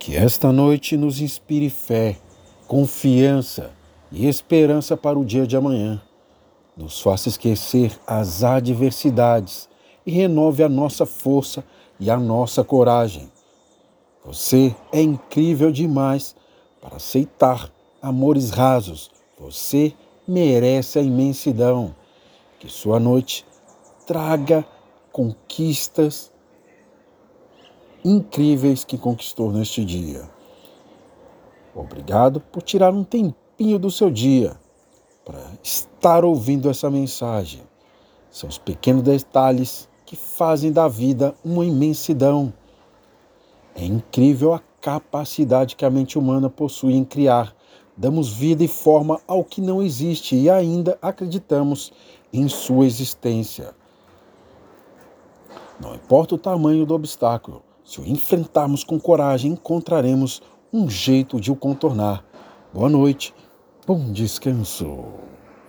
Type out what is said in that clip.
Que esta noite nos inspire fé, confiança e esperança para o dia de amanhã. Nos faça esquecer as adversidades e renove a nossa força e a nossa coragem. Você é incrível demais para aceitar amores rasos. Você merece a imensidão. Que sua noite traga conquistas incríveis que conquistou neste dia. Obrigado por tirar um tempinho do seu dia para estar ouvindo essa mensagem. São os pequenos detalhes que fazem da vida uma imensidão. É incrível a capacidade que a mente humana possui em criar. Damos vida e forma ao que não existe e ainda acreditamos em sua existência. Não importa o tamanho do obstáculo, se o enfrentarmos com coragem, encontraremos um jeito de o contornar. Boa noite, bom descanso.